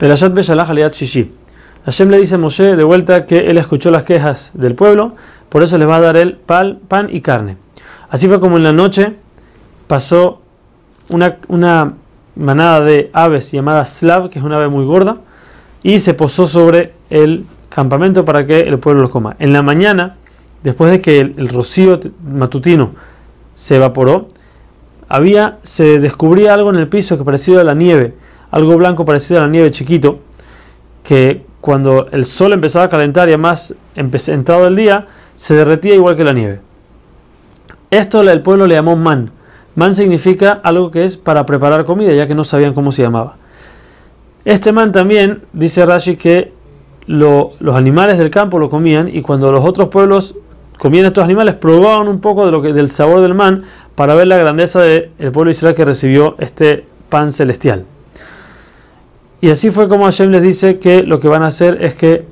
Perashat Beshalach Aliat Shishi. Hashem le dice a Moshe de vuelta que él escuchó las quejas del pueblo, por eso les va a dar el pan, pan y carne. Así fue como en la noche pasó una, una manada de aves llamada Slav, que es una ave muy gorda, y se posó sobre el campamento para que el pueblo los coma. En la mañana, después de que el, rocío matutino se evaporó, había, se descubría algo en el piso que parecía a la nieve, algo blanco parecido a la nieve chiquito, que cuando el sol empezaba a calentar y además entrado el día, se derretía igual que la nieve. Esto el pueblo le llamó man. Man significa algo que es para preparar comida, ya que no sabían cómo se llamaba. Este man también, dice Rashi, que los animales del campo lo comían y cuando los otros pueblos comían estos animales, probaban un poco del sabor del man para ver la grandeza del pueblo Israel que recibió este pan celestial. Y así fue como Hashem les dice que lo que van a hacer es que,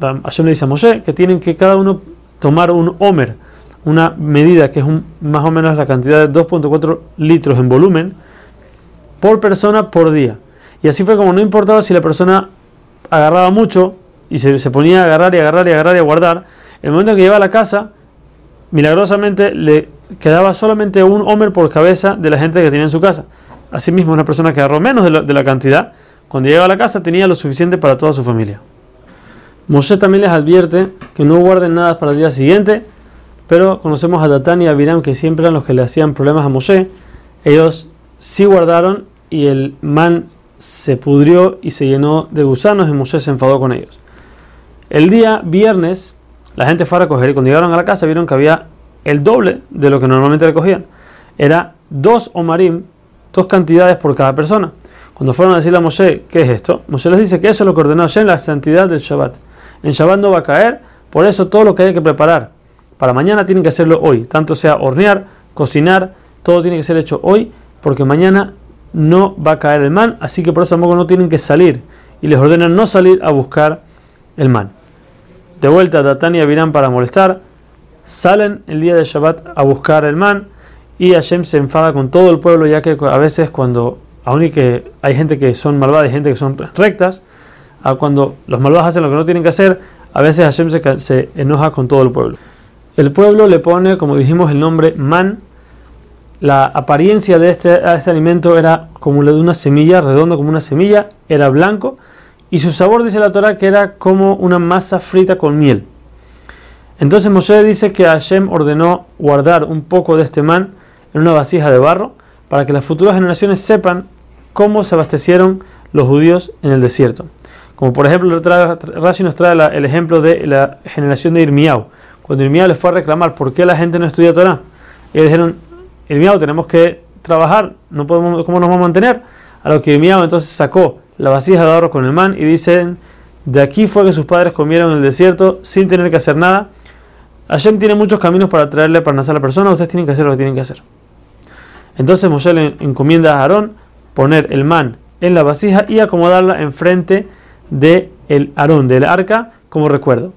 Hashem le dice a Moshe, que tienen que cada uno tomar un homer, una medida que es más o menos la cantidad de 2.4 litros en volumen, por persona por día. Y así fue como no importaba si la persona agarraba mucho y se, ponía a agarrar y agarrar y agarrar y a guardar, el momento en que llegaba a la casa, milagrosamente le quedaba solamente un homer por cabeza de la gente que tenía en su casa. Asimismo, una persona que agarró menos de la cantidad, cuando llegaba a la casa tenía lo suficiente para toda su familia. Moshe también les advierte que no guarden nada para el día siguiente, pero conocemos a Datán y a Abiram que siempre eran los que le hacían problemas a Moshe. Ellos sí guardaron y el man se pudrió y se llenó de gusanos y Moshe se enfadó con ellos. El día viernes la gente fue a recoger y cuando llegaron a la casa vieron que había el doble de lo que normalmente recogían. Era dos omarim, dos cantidades por cada persona. Cuando fueron a decirle a Moshe, ¿qué es esto? Moshe les dice que eso lo que ordenó en la santidad del Shabbat. En Shabbat no va a caer, por eso todo lo que hay que preparar para mañana tienen que hacerlo hoy. Tanto sea hornear, cocinar, todo tiene que ser hecho hoy, porque mañana no va a caer el man, así que por eso tampoco no tienen que salir. Y les ordenan no salir a buscar el man. De vuelta Datán y Abirán para molestar, salen el día de Shabbat a buscar el man y Hashem se enfada con todo el pueblo, ya que a veces cuando aún y que hay gente que son malvadas y gente que son rectas, cuando los malvados hacen lo que no tienen que hacer, a veces Hashem se, enoja con todo el pueblo. El pueblo le pone, como dijimos, el nombre man. La apariencia de este, este alimento era como la de una semilla, redondo como una semilla, era blanco, y su sabor, dice la Torah, que era como una masa frita con miel. Entonces Moshe dice que Hashem ordenó guardar un poco de este man en una vasija de barro, para que las futuras generaciones sepan cómo se abastecieron los judíos en el desierto. Como por ejemplo, Rashi nos trae el ejemplo de la generación de Irmiau. Cuando Irmiau les fue a reclamar por qué la gente no estudia Torah, ellos dijeron, Irmiau, tenemos que trabajar, no podemos, ¿cómo nos vamos a mantener? A lo que Irmiau entonces sacó la vasija de ahorro con el man y dicen, de aquí fue que sus padres comieron en el desierto sin tener que hacer nada. Hashem tiene muchos caminos para traerle para nacer a la persona, ustedes tienen que hacer lo que tienen que hacer. Entonces Moshe le encomienda a Aarón poner el man en la vasija y acomodarla enfrente de el Aarón, del arca, como recuerdo.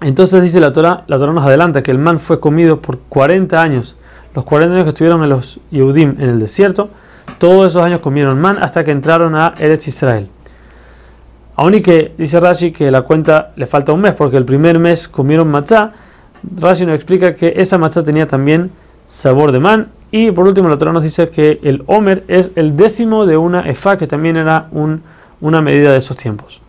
Entonces dice la Torah, la Torah nos adelanta que el man fue comido por 40 años, los 40 años que estuvieron en los Yehudim en el desierto, todos esos años comieron man hasta que entraron a Eretz Israel. Aún y que dice Rashi que la cuenta le falta un mes porque el primer mes comieron matzá, Rashi nos explica que esa matzá tenía también sabor de man y por último, la Torah nos dice que el Homer es el décimo de una Efa, que también era una medida de esos tiempos.